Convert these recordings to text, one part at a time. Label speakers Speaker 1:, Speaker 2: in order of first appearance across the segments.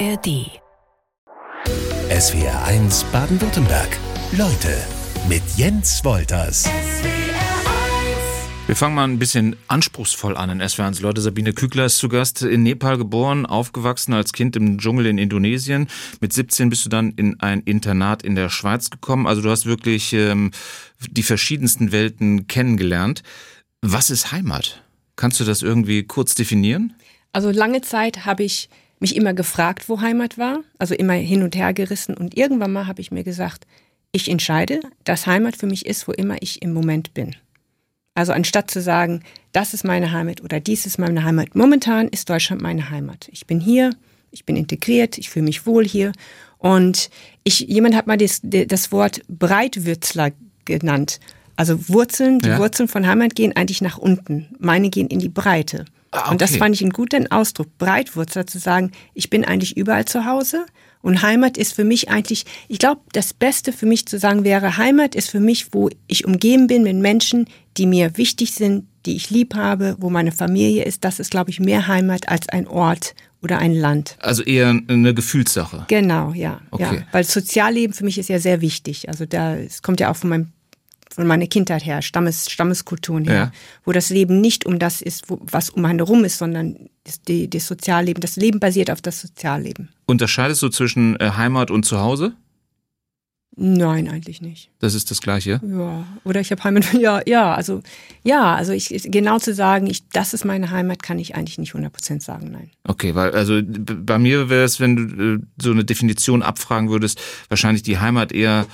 Speaker 1: ARD.
Speaker 2: SWR 1 Baden-Württemberg. Leute mit Jens Wolters.
Speaker 3: Wir fangen mal ein bisschen anspruchsvoll an in SWR 1. Leute, Sabine Kügler ist zu Gast, in Nepal geboren, aufgewachsen als Kind im Dschungel in Indonesien. Mit 17 bist du dann in ein Internat in der Schweiz gekommen. Also du hast wirklich ähm, die verschiedensten Welten kennengelernt. Was ist Heimat? Kannst du das irgendwie kurz definieren?
Speaker 4: Also lange Zeit habe ich mich immer gefragt, wo Heimat war, also immer hin und her gerissen und irgendwann mal habe ich mir gesagt, ich entscheide, dass Heimat für mich ist, wo immer ich im Moment bin. Also anstatt zu sagen, das ist meine Heimat oder dies ist meine Heimat, momentan ist Deutschland meine Heimat. Ich bin hier, ich bin integriert, ich fühle mich wohl hier und ich, jemand hat mal das, das Wort Breitwürzler genannt. Also Wurzeln, die
Speaker 3: Ja.
Speaker 4: Wurzeln von Heimat gehen eigentlich nach unten. Meine gehen in die Breite.
Speaker 3: Ah,
Speaker 4: Und das
Speaker 3: okay.
Speaker 4: fand ich einen guten Ausdruck, Breitwurzler zu sagen, ich bin eigentlich überall zu Hause. Und Heimat ist für mich eigentlich, ich glaube, das Beste für mich zu sagen wäre, Heimat ist für mich, wo ich umgeben bin mit Menschen, die mir wichtig sind, die ich lieb habe, wo meine Familie ist. Das ist, glaube ich, mehr Heimat als ein Ort oder ein Land.
Speaker 3: Also eher eine Gefühlssache.
Speaker 4: Genau, ja.
Speaker 3: Okay.
Speaker 4: ja. Weil Sozialleben für mich ist ja sehr wichtig. Also da, es kommt ja auch von meinem von meiner Kindheit her, Stammes, Stammeskulturen her,
Speaker 3: Ja.
Speaker 4: wo das Leben nicht um das ist, wo, was um einen herum ist, sondern das, die, das Sozialleben. Das Leben basiert auf das Sozialleben.
Speaker 3: Unterscheidest du zwischen äh, Heimat und Zuhause?
Speaker 4: Nein, eigentlich nicht.
Speaker 3: Das ist das Gleiche.
Speaker 4: Ja, oder ich habe Heimat. Ja, ja, also ja, also ich genau zu sagen, ich, das ist meine Heimat, kann ich eigentlich nicht 100% sagen, nein.
Speaker 3: Okay, weil also bei mir wäre es, wenn du äh, so eine Definition abfragen würdest, wahrscheinlich die Heimat eher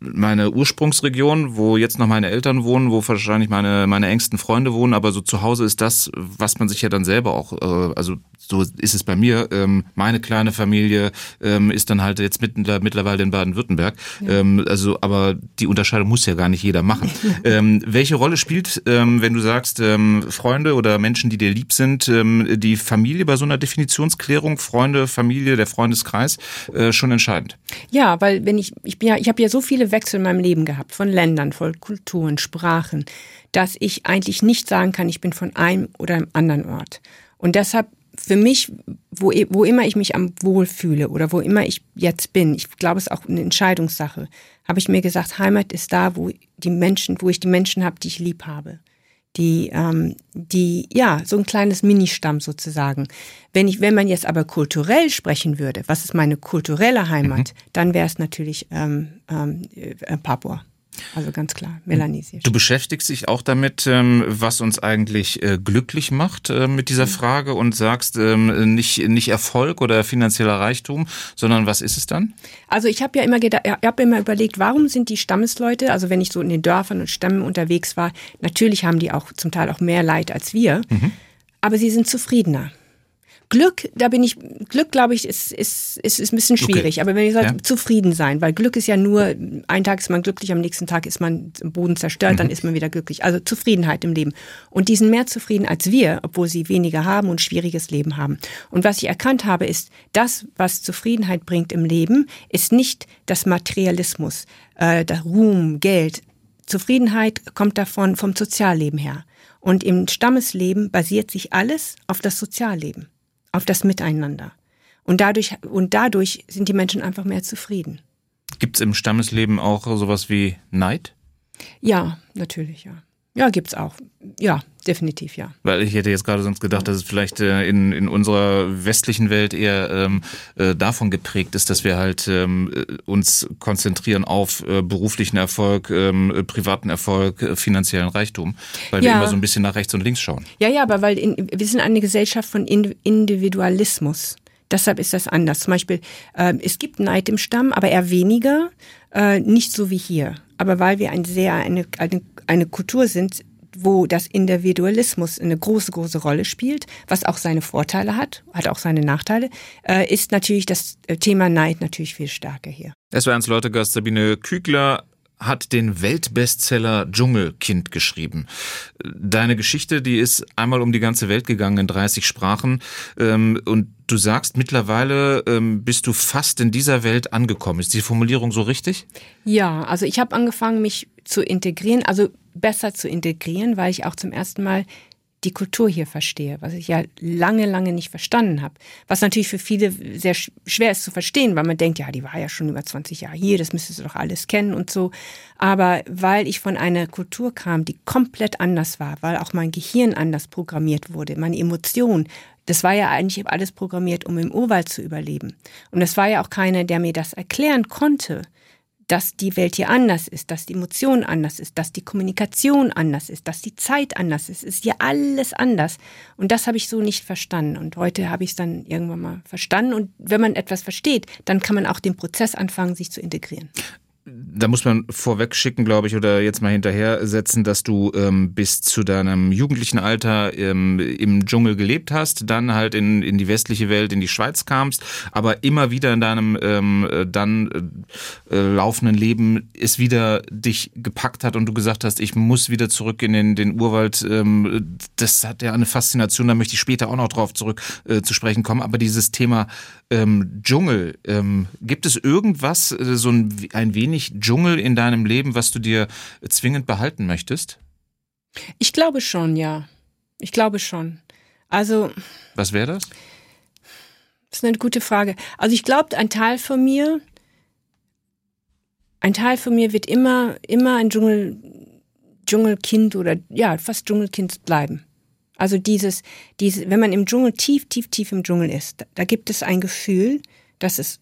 Speaker 3: meine Ursprungsregion, wo jetzt noch meine Eltern wohnen, wo wahrscheinlich meine meine engsten Freunde wohnen, aber so zu Hause ist das, was man sich ja dann selber auch, äh, also so ist es bei mir. Ähm, meine kleine Familie ähm, ist dann halt jetzt mittler- mittlerweile in Baden-Württemberg. Ähm, also, aber die Unterscheidung muss ja gar nicht jeder machen. ähm, welche Rolle spielt, ähm, wenn du sagst, ähm, Freunde oder Menschen, die dir lieb sind, ähm, die Familie bei so einer Definitionsklärung, Freunde, Familie, der Freundeskreis, äh, schon entscheidend?
Speaker 4: Ja, weil wenn ich, ich bin ja, ich habe ja so viele Wechsel in meinem Leben gehabt, von Ländern, von Kulturen, Sprachen, dass ich eigentlich nicht sagen kann, ich bin von einem oder einem anderen Ort. Und deshalb für mich, wo, wo immer ich mich am wohl fühle oder wo immer ich jetzt bin, ich glaube, es ist auch eine Entscheidungssache, habe ich mir gesagt, Heimat ist da, wo die Menschen, wo ich die Menschen habe, die ich lieb habe die, ähm, die, ja, so ein kleines Ministamm sozusagen. Wenn ich, wenn man jetzt aber kulturell sprechen würde, was ist meine kulturelle Heimat, dann wäre es natürlich ähm, ähm, äh, Papua. Also ganz klar, melanesisch.
Speaker 3: Du beschäftigst dich auch damit, ähm, was uns eigentlich äh, glücklich macht äh, mit dieser Frage und sagst ähm, nicht, nicht Erfolg oder finanzieller Reichtum, sondern was ist es dann?
Speaker 4: Also ich habe ja immer gedacht, ich habe immer überlegt, warum sind die Stammesleute, also wenn ich so in den Dörfern und Stämmen unterwegs war, natürlich haben die auch zum Teil auch mehr Leid als wir, aber sie sind zufriedener. Glück, da bin ich, Glück glaube ich, ist, ist, ist, ist ein bisschen schwierig.
Speaker 3: Okay.
Speaker 4: Aber wenn ich sage,
Speaker 3: Ja.
Speaker 4: zufrieden sein, weil Glück ist ja nur, einen Tag ist man glücklich, am nächsten Tag ist man im Boden zerstört, dann ist man wieder glücklich. Also Zufriedenheit im Leben. Und die sind mehr zufrieden als wir, obwohl sie weniger haben und schwieriges Leben haben. Und was ich erkannt habe, ist, das, was Zufriedenheit bringt im Leben, ist nicht das Materialismus, äh, der Ruhm, Geld. Zufriedenheit kommt davon vom Sozialleben her. Und im Stammesleben basiert sich alles auf das Sozialleben, auf das Miteinander. Und dadurch, und dadurch sind die Menschen einfach mehr zufrieden.
Speaker 3: Gibt es im Stammesleben auch sowas wie Neid?
Speaker 4: Ja, natürlich, ja. Ja, gibt's auch. Ja, definitiv, ja.
Speaker 3: Weil ich hätte jetzt gerade sonst gedacht, dass es vielleicht äh, in, in unserer westlichen Welt eher ähm, äh, davon geprägt ist, dass wir halt ähm, äh, uns konzentrieren auf äh, beruflichen Erfolg, ähm, äh, privaten Erfolg, äh, finanziellen Reichtum, weil wir
Speaker 4: Ja.
Speaker 3: immer so ein bisschen nach rechts und links schauen.
Speaker 4: Ja, ja, aber weil in, wir sind eine Gesellschaft von Indi- Individualismus. Deshalb ist das anders. Zum Beispiel, äh, es gibt Neid im Stamm, aber eher weniger, nicht so wie hier. Aber weil wir ein sehr eine, eine, eine Kultur sind, wo das Individualismus eine große, große Rolle spielt, was auch seine Vorteile hat, hat auch seine Nachteile, äh, ist natürlich das äh, Thema Neid natürlich viel stärker hier.
Speaker 3: Es war eins Leute Sabine Kügler hat den Weltbestseller Dschungelkind geschrieben. Deine Geschichte, die ist einmal um die ganze Welt gegangen in 30 Sprachen. Ähm, und du sagst, mittlerweile ähm, bist du fast in dieser Welt angekommen. Ist die Formulierung so richtig?
Speaker 4: Ja, also ich habe angefangen, mich zu integrieren, also besser zu integrieren, weil ich auch zum ersten Mal die Kultur hier verstehe, was ich ja lange, lange nicht verstanden habe. Was natürlich für viele sehr schwer ist zu verstehen, weil man denkt, ja, die war ja schon über 20 Jahre hier, das müsstest du doch alles kennen und so. Aber weil ich von einer Kultur kam, die komplett anders war, weil auch mein Gehirn anders programmiert wurde, meine Emotionen, das war ja eigentlich alles programmiert, um im Urwald zu überleben. Und es war ja auch keiner, der mir das erklären konnte dass die Welt hier anders ist, dass die Emotion anders ist, dass die Kommunikation anders ist, dass die Zeit anders ist. Ist hier alles anders. Und das habe ich so nicht verstanden. Und heute habe ich es dann irgendwann mal verstanden. Und wenn man etwas versteht, dann kann man auch den Prozess anfangen, sich zu integrieren
Speaker 3: da muss man vorweg schicken, glaube ich, oder jetzt mal hinterher setzen, dass du ähm, bis zu deinem jugendlichen Alter ähm, im Dschungel gelebt hast, dann halt in, in die westliche Welt, in die Schweiz kamst, aber immer wieder in deinem ähm, äh, dann äh, laufenden Leben es wieder dich gepackt hat und du gesagt hast, ich muss wieder zurück in den, den Urwald. Ähm, das hat ja eine Faszination, da möchte ich später auch noch drauf zurück äh, zu sprechen kommen. Aber dieses Thema ähm, Dschungel, ähm, gibt es irgendwas, äh, so ein, ein wenig Dschungel in deinem Leben, was du dir zwingend behalten möchtest?
Speaker 4: Ich glaube schon, ja. Ich glaube schon. Also.
Speaker 3: Was wäre das?
Speaker 4: Das ist eine gute Frage. Also ich glaube, ein Teil von mir, ein Teil von mir wird immer, immer ein Dschungel, Dschungelkind oder ja, fast Dschungelkind bleiben. Also dieses, dieses, wenn man im Dschungel tief, tief, tief im Dschungel ist, da, gibt es ein Gefühl, das ist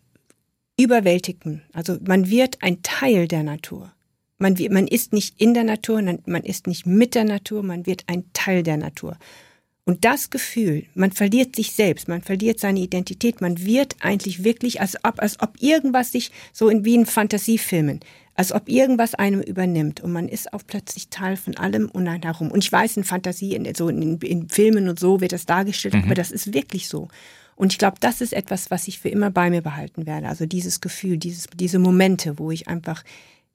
Speaker 4: überwältigend. Also man wird ein Teil der Natur. Man, man ist nicht in der Natur, man ist nicht mit der Natur, man wird ein Teil der Natur. Und das Gefühl, man verliert sich selbst, man verliert seine Identität, man wird eigentlich wirklich, als ob, als ob irgendwas sich so in, wie in Fantasiefilmen, als ob irgendwas einem übernimmt und man ist auch plötzlich Teil von allem und dann herum. Und ich weiß, in Fantasie, in, so in, in Filmen und so wird das dargestellt, mhm. aber das ist wirklich so. Und ich glaube, das ist etwas, was ich für immer bei mir behalten werde. Also dieses Gefühl, dieses, diese Momente, wo ich einfach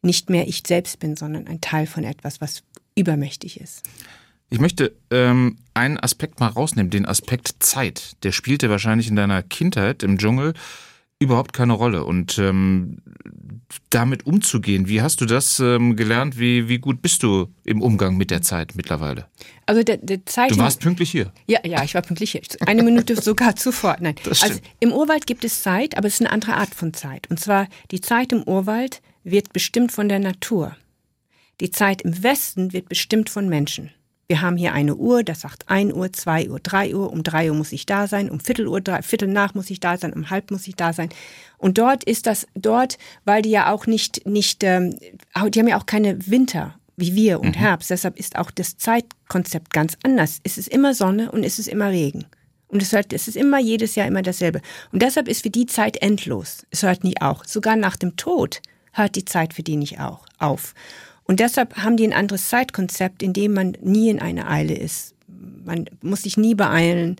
Speaker 4: nicht mehr ich selbst bin, sondern ein Teil von etwas, was übermächtig ist.
Speaker 3: Ich möchte ähm, einen Aspekt mal rausnehmen, den Aspekt Zeit. Der spielte wahrscheinlich in deiner Kindheit im Dschungel überhaupt keine Rolle. Und ähm, damit umzugehen, wie hast du das ähm, gelernt? Wie, wie gut bist du im Umgang mit der Zeit mittlerweile?
Speaker 4: Also der, der Zeit.
Speaker 3: Du warst pünktlich hier.
Speaker 4: Ja, ja, ich war pünktlich hier. Eine Minute sogar zuvor. Nein. Also im Urwald gibt es Zeit, aber es ist eine andere Art von Zeit. Und zwar die Zeit im Urwald wird bestimmt von der Natur. Die Zeit im Westen wird bestimmt von Menschen. Wir haben hier eine Uhr, das sagt 1 Uhr, 2 Uhr, 3 Uhr, um 3 Uhr muss ich da sein, um Viertel Uhr, drei, Viertel nach muss ich da sein, um halb muss ich da sein. Und dort ist das, dort, weil die ja auch nicht, nicht, ähm, die haben ja auch keine Winter wie wir und mhm. Herbst, deshalb ist auch das Zeitkonzept ganz anders. Es ist immer Sonne und es ist immer Regen. Und es, hört, es ist immer jedes Jahr immer dasselbe. Und deshalb ist für die Zeit endlos. Es hört nie auch. Sogar nach dem Tod hört die Zeit für die nicht auch auf. Und deshalb haben die ein anderes Zeitkonzept, in dem man nie in einer Eile ist. Man muss sich nie beeilen.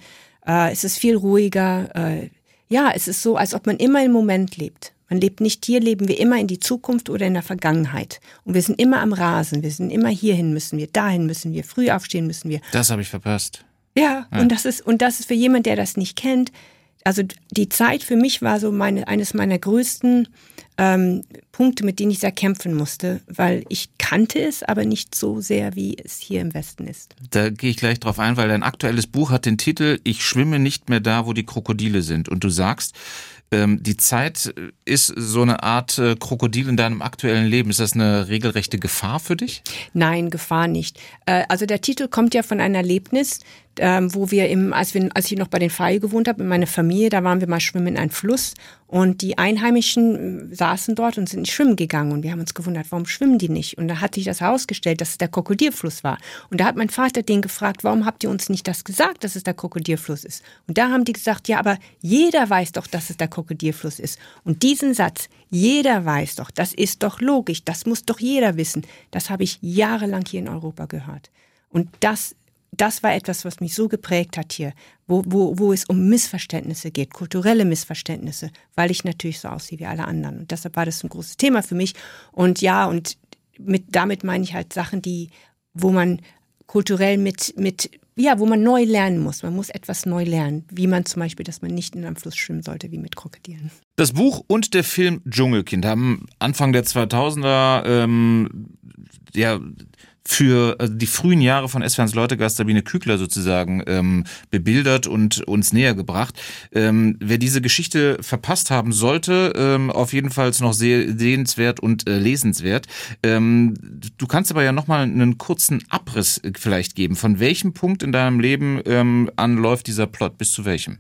Speaker 4: Äh, es ist viel ruhiger. Äh, ja, es ist so, als ob man immer im Moment lebt. Man lebt nicht hier, leben wir immer in die Zukunft oder in der Vergangenheit. Und wir sind immer am Rasen. Wir sind immer hierhin müssen wir, dahin müssen wir, früh aufstehen müssen wir.
Speaker 3: Das habe ich verpasst.
Speaker 4: Ja, ja, und das ist, und das ist für jemand, der das nicht kennt, also die Zeit für mich war so meine, eines meiner größten ähm, Punkte, mit denen ich sehr kämpfen musste, weil ich kannte es, aber nicht so sehr, wie es hier im Westen ist.
Speaker 3: Da gehe ich gleich drauf ein, weil dein aktuelles Buch hat den Titel Ich schwimme nicht mehr da, wo die Krokodile sind. Und du sagst, ähm, die Zeit ist so eine Art äh, Krokodil in deinem aktuellen Leben. Ist das eine regelrechte Gefahr für dich?
Speaker 4: Nein, Gefahr nicht. Äh, also der Titel kommt ja von einem Erlebnis, ähm, wo wir im, als wir, als ich noch bei den Faye gewohnt habe, mit meiner Familie, da waren wir mal schwimmen in einem Fluss und die Einheimischen äh, saßen dort und sind schwimmen gegangen und wir haben uns gewundert, warum schwimmen die nicht? Und da hat sich das herausgestellt, dass es der Krokodilfluss war. Und da hat mein Vater den gefragt, warum habt ihr uns nicht das gesagt, dass es der Krokodilfluss ist? Und da haben die gesagt, ja, aber jeder weiß doch, dass es der Krokodilfluss ist. Und diesen Satz, jeder weiß doch, das ist doch logisch, das muss doch jeder wissen, das habe ich jahrelang hier in Europa gehört. Und das das war etwas, was mich so geprägt hat hier, wo, wo, wo es um Missverständnisse geht, kulturelle Missverständnisse, weil ich natürlich so aussehe wie alle anderen. Und deshalb war das ein großes Thema für mich. Und ja, und mit, damit meine ich halt Sachen, die, wo man kulturell mit, mit, ja, wo man neu lernen muss. Man muss etwas neu lernen, wie man zum Beispiel, dass man nicht in einem Fluss schwimmen sollte, wie mit Krokodilen.
Speaker 3: Das Buch und der Film Dschungelkind haben Anfang der 2000er ähm, ja für also die frühen Jahre von S-Ferns Leutegast Sabine Kügler sozusagen ähm, bebildert und uns näher gebracht. Ähm, wer diese Geschichte verpasst haben sollte, ähm, auf jeden Fall noch sehenswert und äh, lesenswert. Ähm, du kannst aber ja nochmal einen kurzen Abriss äh, vielleicht geben. Von welchem Punkt in deinem Leben ähm, anläuft dieser Plot? Bis zu welchem?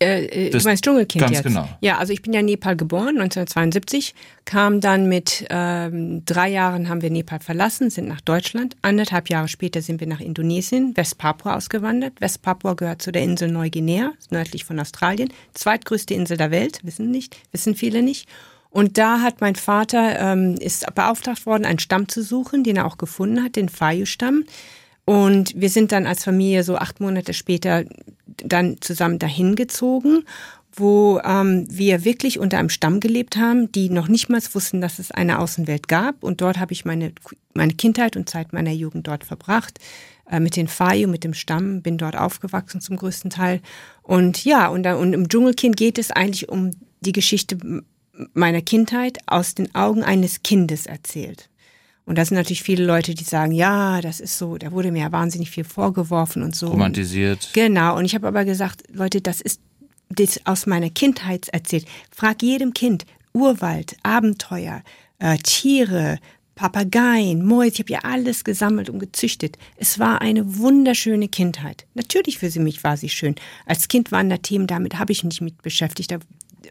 Speaker 4: Äh, äh, du meinst Dschungelkind
Speaker 3: ganz
Speaker 4: jetzt?
Speaker 3: genau.
Speaker 4: Ja, also ich bin ja in Nepal geboren, 1972, kam dann mit ähm, drei Jahren haben wir Nepal verlassen, sind nach Deutschland. Anderthalb Jahre später sind wir nach Indonesien, Westpapua ausgewandert. Westpapua gehört zu der Insel Neuguinea, nördlich von Australien. Zweitgrößte Insel der Welt, wissen nicht, wissen viele nicht. Und da hat mein Vater, ähm, ist beauftragt worden, einen Stamm zu suchen, den er auch gefunden hat, den Fayu-Stamm. Und wir sind dann als Familie so acht Monate später dann zusammen dahin gezogen, wo ähm, wir wirklich unter einem Stamm gelebt haben, die noch nicht mal wussten, dass es eine Außenwelt gab. Und dort habe ich meine, meine Kindheit und Zeit meiner Jugend dort verbracht. Äh, mit den Fayu, mit dem Stamm, bin dort aufgewachsen zum größten Teil. Und ja, und, und im Dschungelkind geht es eigentlich um die Geschichte meiner Kindheit aus den Augen eines Kindes erzählt. Und da sind natürlich viele Leute, die sagen, ja, das ist so, da wurde mir ja wahnsinnig viel vorgeworfen und so.
Speaker 3: Romantisiert.
Speaker 4: Genau. Und ich habe aber gesagt, Leute, das ist das aus meiner Kindheit erzählt. Frag jedem Kind, Urwald, Abenteuer, äh, Tiere, Papageien, Mäuse, ich habe ja alles gesammelt und gezüchtet. Es war eine wunderschöne Kindheit. Natürlich für sie mich war sie schön. Als Kind waren da Themen, damit habe ich mich mit beschäftigt. Da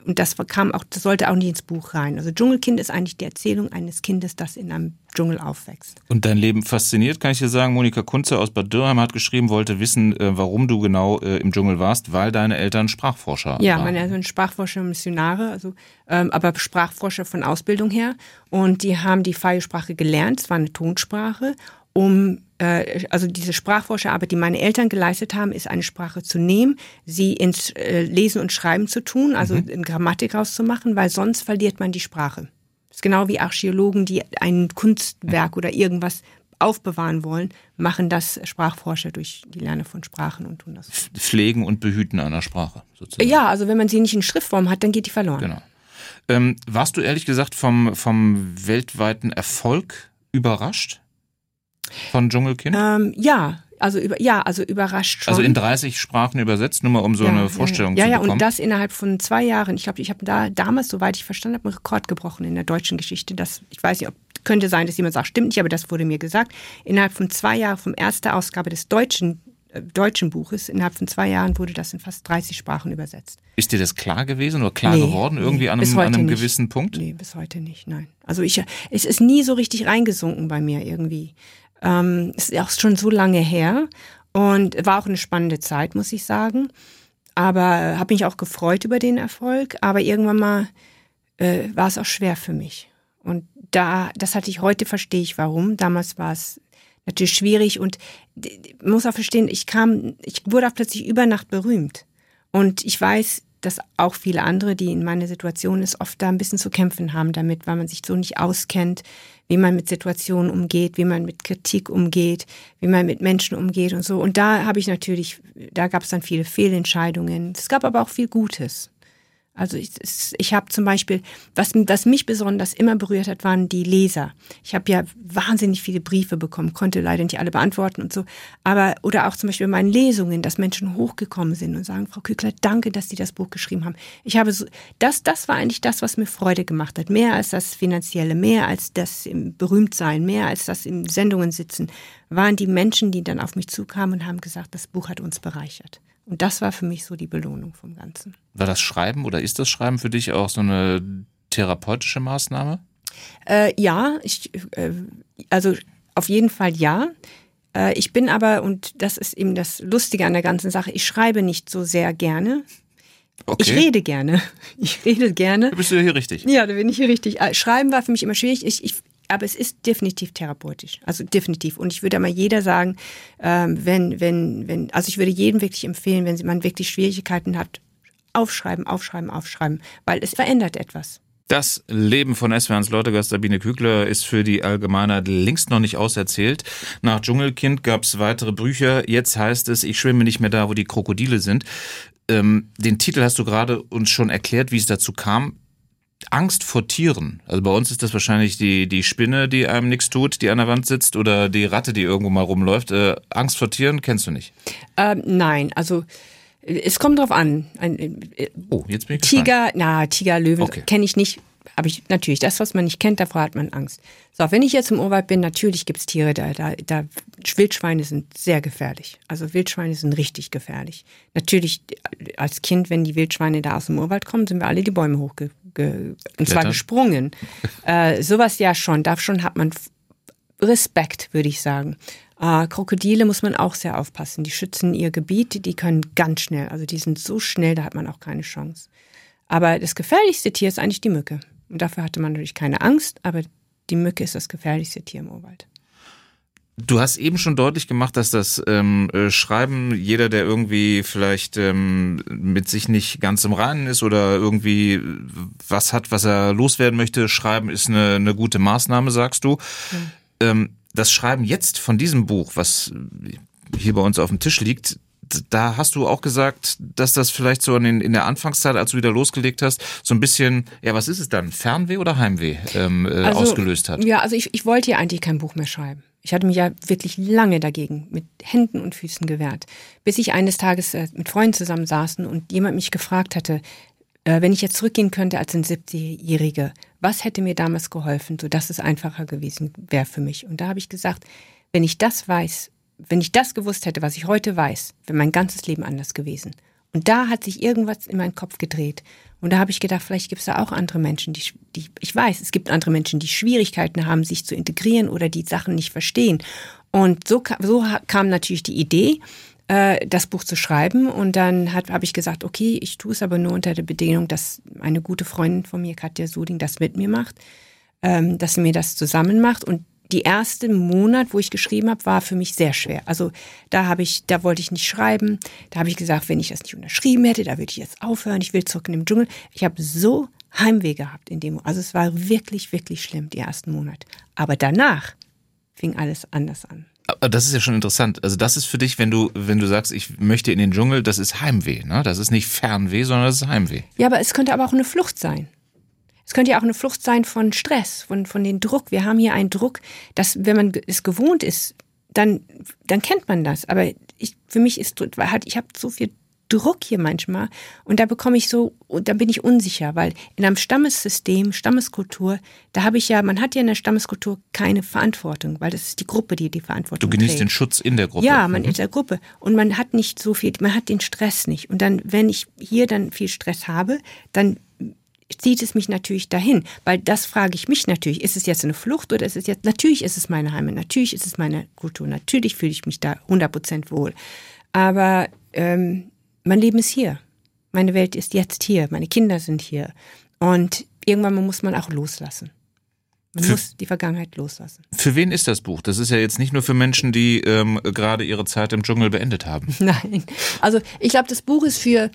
Speaker 4: und das kam auch, das sollte auch nicht ins Buch rein. Also Dschungelkind ist eigentlich die Erzählung eines Kindes, das in einem Dschungel aufwächst.
Speaker 3: Und dein Leben fasziniert, kann ich dir sagen. Monika Kunze aus Bad Dürrheim hat geschrieben, wollte wissen, äh, warum du genau äh, im Dschungel warst, weil deine Eltern Sprachforscher
Speaker 4: ja,
Speaker 3: waren.
Speaker 4: Ja, meine Eltern sind Sprachforscher und Missionare, also ähm, aber Sprachforscher von Ausbildung her. Und die haben die Fayu-Sprache gelernt. Es war eine Tonsprache um äh, also diese Sprachforscherarbeit, die meine Eltern geleistet haben, ist eine Sprache zu nehmen, sie ins äh, Lesen und Schreiben zu tun, also mhm. in Grammatik rauszumachen, weil sonst verliert man die Sprache. Das ist genau wie Archäologen, die ein Kunstwerk oder irgendwas aufbewahren wollen, machen das Sprachforscher durch die Lerne von Sprachen und tun das.
Speaker 3: Pflegen und behüten einer Sprache sozusagen.
Speaker 4: Ja, also wenn man sie nicht in Schriftform hat, dann geht die verloren.
Speaker 3: Genau. Ähm, warst du ehrlich gesagt vom, vom weltweiten Erfolg überrascht? Von Dschungelkind?
Speaker 4: Ähm, ja, also über, ja, also überrascht schon.
Speaker 3: Also in 30 Sprachen übersetzt, nur mal um so
Speaker 4: ja,
Speaker 3: eine Vorstellung
Speaker 4: ja,
Speaker 3: zu
Speaker 4: ja.
Speaker 3: bekommen.
Speaker 4: Ja, und das innerhalb von zwei Jahren. Ich glaube, ich habe da damals, soweit ich verstanden habe, einen Rekord gebrochen in der deutschen Geschichte. Das, ich weiß nicht, ob könnte sein, dass jemand sagt, stimmt nicht, aber das wurde mir gesagt. Innerhalb von zwei Jahren, vom ersten Ausgabe des deutschen äh, deutschen Buches. Innerhalb von zwei Jahren wurde das in fast 30 Sprachen übersetzt.
Speaker 3: Ist dir das klar gewesen oder klar nee, geworden irgendwie nee, an einem, an einem gewissen Punkt?
Speaker 4: Nee, bis heute nicht, nein. Also ich, es ist nie so richtig reingesunken bei mir irgendwie. Ähm, ist auch schon so lange her und war auch eine spannende Zeit, muss ich sagen. Aber äh, habe mich auch gefreut über den Erfolg. Aber irgendwann mal äh, war es auch schwer für mich. Und da, das hatte ich heute, verstehe ich warum. Damals war es natürlich schwierig und muss auch verstehen, ich kam, ich wurde auch plötzlich über Nacht berühmt. Und ich weiß, dass auch viele andere, die in meiner Situation ist, oft da ein bisschen zu kämpfen haben damit, weil man sich so nicht auskennt, wie man mit Situationen umgeht, wie man mit Kritik umgeht, wie man mit Menschen umgeht und so. Und da habe ich natürlich, da gab es dann viele Fehlentscheidungen. Es gab aber auch viel Gutes. Also ich, ich habe zum Beispiel, was, was mich besonders immer berührt hat, waren die Leser. Ich habe ja wahnsinnig viele Briefe bekommen, konnte leider nicht alle beantworten und so. Aber oder auch zum Beispiel in meinen Lesungen, dass Menschen hochgekommen sind und sagen, Frau Kügler, danke, dass Sie das Buch geschrieben haben. Ich habe so, das, das war eigentlich das, was mir Freude gemacht hat. Mehr als das Finanzielle, mehr als das im Berühmtsein, mehr als das im Sendungen sitzen, waren die Menschen, die dann auf mich zukamen und haben gesagt, das Buch hat uns bereichert. Und das war für mich so die Belohnung vom Ganzen.
Speaker 3: War das Schreiben oder ist das Schreiben für dich auch so eine therapeutische Maßnahme?
Speaker 4: Äh, ja, ich, äh, also auf jeden Fall ja. Äh, ich bin aber, und das ist eben das Lustige an der ganzen Sache, ich schreibe nicht so sehr gerne. Okay. Ich rede gerne. Ich rede gerne.
Speaker 3: Da bist du hier richtig.
Speaker 4: Ja, da bin ich hier richtig. Äh, schreiben war für mich immer schwierig. Ich, ich aber es ist definitiv therapeutisch. Also definitiv. Und ich würde mal jeder sagen, ähm, wenn, wenn, wenn, also ich würde jedem wirklich empfehlen, wenn man wirklich Schwierigkeiten hat, aufschreiben, aufschreiben, aufschreiben, weil es verändert etwas.
Speaker 3: Das Leben von SWRs Leutegast Sabine Kügler ist für die Allgemeinheit längst noch nicht auserzählt. Nach Dschungelkind gab es weitere Bücher. Jetzt heißt es, ich schwimme nicht mehr da, wo die Krokodile sind. Ähm, den Titel hast du gerade uns schon erklärt, wie es dazu kam Angst vor Tieren. Also bei uns ist das wahrscheinlich die, die Spinne, die einem nichts tut, die an der Wand sitzt, oder die Ratte, die irgendwo mal rumläuft. Äh, Angst vor Tieren kennst du nicht?
Speaker 4: Ähm, nein, also es kommt drauf an. Ein,
Speaker 3: äh, oh, jetzt bin ich
Speaker 4: Tiger,
Speaker 3: gespannt.
Speaker 4: na, Tiger, Löwen
Speaker 3: Okay.
Speaker 4: kenne ich nicht. Aber ich, natürlich, das, was man nicht kennt, davor hat man Angst. So, wenn ich jetzt im Urwald bin, natürlich gibt's Tiere, da, da, da, Wildschweine sind sehr gefährlich. Also Wildschweine sind richtig gefährlich. Natürlich, als Kind, wenn die Wildschweine da aus dem Urwald kommen, sind wir alle die Bäume hochge, ge, und zwar gesprungen. äh, sowas ja schon, da schon hat man Respekt, würde ich sagen. Äh, Krokodile muss man auch sehr aufpassen. Die schützen ihr Gebiet, die können ganz schnell, also die sind so schnell, da hat man auch keine Chance. Aber das gefährlichste Tier ist eigentlich die Mücke. Und dafür hatte man natürlich keine Angst, aber die Mücke ist das gefährlichste Tier im Urwald.
Speaker 3: Du hast eben schon deutlich gemacht, dass das ähm, äh, Schreiben, jeder, der irgendwie vielleicht ähm, mit sich nicht ganz im Reinen ist oder irgendwie was hat, was er loswerden möchte, Schreiben ist eine, eine gute Maßnahme, sagst du. Ähm, das Schreiben jetzt von diesem Buch, was hier bei uns auf dem Tisch liegt, da hast du auch gesagt, dass das vielleicht so in, in der Anfangszeit, als du wieder losgelegt hast, so ein bisschen, ja, was ist es dann, Fernweh oder Heimweh ähm, äh, ausgelöst hat?
Speaker 4: Ja, also ich, ich wollte ja eigentlich kein Buch mehr schreiben. Ich hatte mich ja wirklich lange dagegen mit Händen und Füßen gewehrt, bis ich eines Tages äh, mit Freunden zusammen saßen und jemand mich gefragt hatte, äh, wenn ich jetzt zurückgehen könnte als ein 70-Jährige, was hätte mir damals geholfen, sodass es einfacher gewesen wäre für mich? Und da habe ich gesagt, wenn ich das weiß, wenn ich das gewusst hätte, was ich heute weiß, wäre mein ganzes Leben anders gewesen. Und da hat sich irgendwas in meinen Kopf gedreht. Und da habe ich gedacht, vielleicht gibt es da auch andere Menschen, die, die, ich weiß, es gibt andere Menschen, die Schwierigkeiten haben, sich zu integrieren oder die Sachen nicht verstehen. Und so, so kam natürlich die Idee, äh, das Buch zu schreiben. Und dann habe ich gesagt, okay, ich tue es aber nur unter der Bedingung, dass eine gute Freundin von mir, Katja Suding, das mit mir macht, ähm, dass sie mir das zusammen macht. Und die erste Monat, wo ich geschrieben habe, war für mich sehr schwer. Also da habe ich, da wollte ich nicht schreiben. Da habe ich gesagt, wenn ich das nicht unterschrieben hätte, da würde ich jetzt aufhören. Ich will zurück in den Dschungel. Ich habe so Heimweh gehabt in dem. Also es war wirklich, wirklich schlimm die ersten Monate. Aber danach fing alles anders an.
Speaker 3: Aber das ist ja schon interessant. Also das ist für dich, wenn du, wenn du sagst, ich möchte in den Dschungel, das ist Heimweh, ne? Das ist nicht Fernweh, sondern das ist Heimweh.
Speaker 4: Ja, aber es könnte aber auch eine Flucht sein. Es könnte ja auch eine Flucht sein von Stress, von, von den Druck. Wir haben hier einen Druck, dass, wenn man es gewohnt ist, dann, dann kennt man das. Aber ich, für mich ist, hat, ich habe so viel Druck hier manchmal und da bekomme ich so, und da bin ich unsicher, weil in einem Stammessystem, Stammeskultur, da habe ich ja, man hat ja in der Stammeskultur keine Verantwortung, weil das ist die Gruppe, die die Verantwortung
Speaker 3: Du genießt
Speaker 4: trägt.
Speaker 3: den Schutz in der Gruppe.
Speaker 4: Ja, man
Speaker 3: Mhm.
Speaker 4: ist der Gruppe und man hat nicht so viel, man hat den Stress nicht. Und dann, wenn ich hier dann viel Stress habe, dann zieht es mich natürlich dahin, weil das frage ich mich natürlich, ist es jetzt eine Flucht oder ist es jetzt, natürlich ist es meine Heimat, natürlich ist es meine Kultur, natürlich fühle ich mich da 100% wohl. Aber ähm, mein Leben ist hier, meine Welt ist jetzt hier, meine Kinder sind hier und irgendwann muss man auch loslassen. Man
Speaker 3: Für-
Speaker 4: muss die Vergangenheit loslassen.
Speaker 3: Für wen ist das Buch? Das ist ja jetzt nicht nur für Menschen, die ähm, gerade ihre Zeit im Dschungel beendet haben.
Speaker 4: Nein. Also ich glaube, das Buch ist für,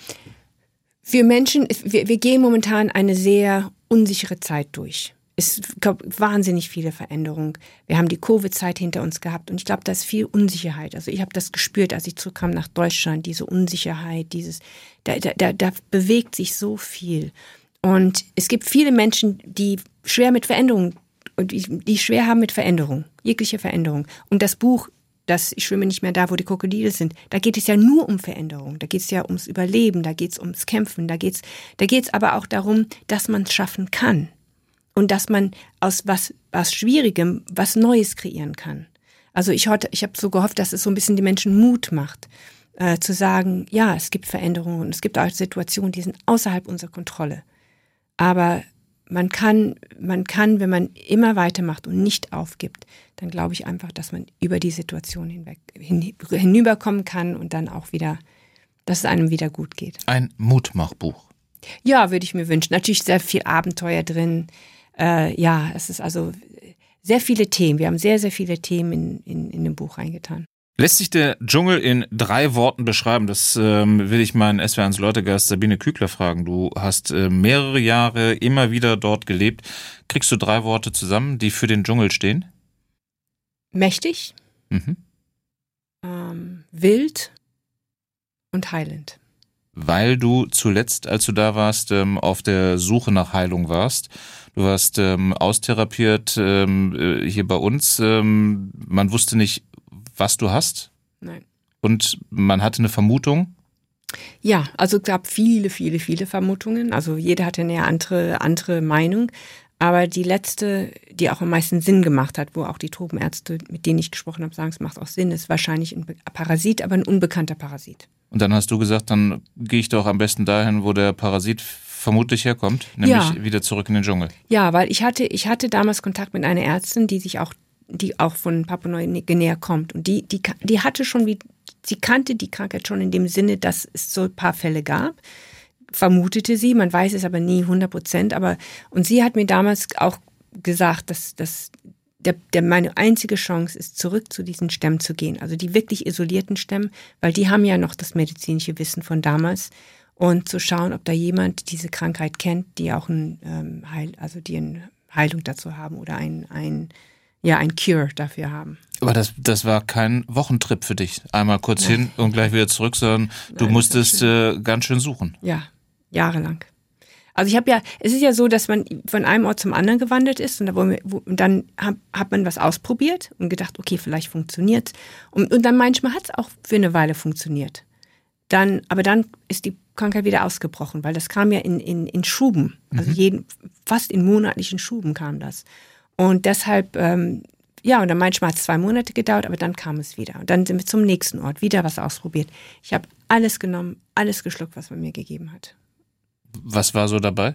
Speaker 4: für Menschen, wir, wir gehen momentan eine sehr unsichere Zeit durch. Es gab wahnsinnig viele Veränderungen. Wir haben die Covid-Zeit hinter uns gehabt und ich glaube, da ist viel Unsicherheit. Also ich habe das gespürt, als ich zurückkam nach Deutschland, diese Unsicherheit, dieses, da, da, da, bewegt sich so viel. Und es gibt viele Menschen, die schwer mit Veränderungen, und die, die schwer haben mit Veränderung, jegliche Veränderung. Und das Buch, das Ich schwimme nicht mehr da, wo die Krokodile sind, da geht es ja nur um Veränderung. Da geht es ja ums Überleben, da geht es ums Kämpfen, da geht es da geht's aber auch darum, dass man es schaffen kann. Und dass man aus was, was Schwierigem was Neues kreieren kann. Also ich, ich habe so gehofft, dass es so ein bisschen die Menschen Mut macht, äh, zu sagen, ja, es gibt Veränderungen es gibt auch Situationen, die sind außerhalb unserer Kontrolle. Aber man kann, man kann, wenn man immer weitermacht und nicht aufgibt, dann glaube ich einfach, dass man über die Situation hinweg hin, hinüberkommen kann und dann auch wieder, dass es einem wieder gut geht.
Speaker 3: Ein Mutmachbuch.
Speaker 4: Ja, würde ich mir wünschen. Natürlich sehr viel Abenteuer drin. Äh, ja, es ist also sehr viele Themen. Wir haben sehr, sehr viele Themen in, in, in dem Buch reingetan.
Speaker 3: Lässt sich der Dschungel in drei Worten beschreiben? Das ähm, will ich meinen SWR1 Leutegast Sabine Kügler fragen. Du hast äh, mehrere Jahre immer wieder dort gelebt. Kriegst du drei Worte zusammen, die für den Dschungel stehen?
Speaker 4: Mächtig,
Speaker 3: Mhm.
Speaker 4: ähm, wild und heilend.
Speaker 3: weil du zuletzt, als du da warst, ähm, auf der Suche nach Heilung warst. Du warst ähm, austherapiert ähm, äh, hier bei uns. Ähm, man wusste nicht, was du hast.
Speaker 4: Nein.
Speaker 3: Und man hatte eine Vermutung.
Speaker 4: Ja, also es gab viele, viele, viele Vermutungen. Also jeder hatte eine andere, andere Meinung. Aber die letzte, die auch am meisten Sinn gemacht hat, wo auch die Tropenärzte, mit denen ich gesprochen habe, sagen, es macht auch Sinn, ist wahrscheinlich ein Parasit, aber ein unbekannter Parasit.
Speaker 3: Und dann hast du gesagt, dann gehe ich doch am besten dahin, wo der Parasit vermutlich herkommt, nämlich ja. wieder zurück in den Dschungel.
Speaker 4: Ja, weil ich hatte, ich hatte damals Kontakt mit einer Ärztin, die sich auch, die auch von Papua-Neuguinea kommt. Und die, die, die hatte schon wie, sie kannte die Krankheit schon in dem Sinne, dass es so ein paar Fälle gab vermutete sie, man weiß es aber nie 100 Prozent. Aber und sie hat mir damals auch gesagt, dass, dass der, der, meine einzige Chance ist, zurück zu diesen Stämmen zu gehen. Also die wirklich isolierten Stämme, weil die haben ja noch das medizinische Wissen von damals. Und zu schauen, ob da jemand diese Krankheit kennt, die auch ein ähm, Heil, also die eine Heilung dazu haben oder ein, ein, ja, ein Cure dafür haben.
Speaker 3: Aber das, das war kein Wochentrip für dich. Einmal kurz Nein. hin und gleich wieder zurück, sondern Nein, du musstest äh, ganz schön suchen.
Speaker 4: Ja, jahrelang. Also ich habe ja, es ist ja so, dass man von einem Ort zum anderen gewandert ist und, da wo, wo, und dann hat, hat man was ausprobiert und gedacht, okay, vielleicht funktioniert und, und dann manchmal hat es auch für eine Weile funktioniert. Dann, aber dann ist die Krankheit wieder ausgebrochen, weil das kam ja in, in, in Schuben, also mhm. jeden, fast in monatlichen Schuben kam das. Und deshalb, ähm, ja, und dann manchmal hat es zwei Monate gedauert, aber dann kam es wieder. Und dann sind wir zum nächsten Ort, wieder was ausprobiert. Ich habe alles genommen, alles geschluckt, was man mir gegeben hat.
Speaker 3: Was war so dabei?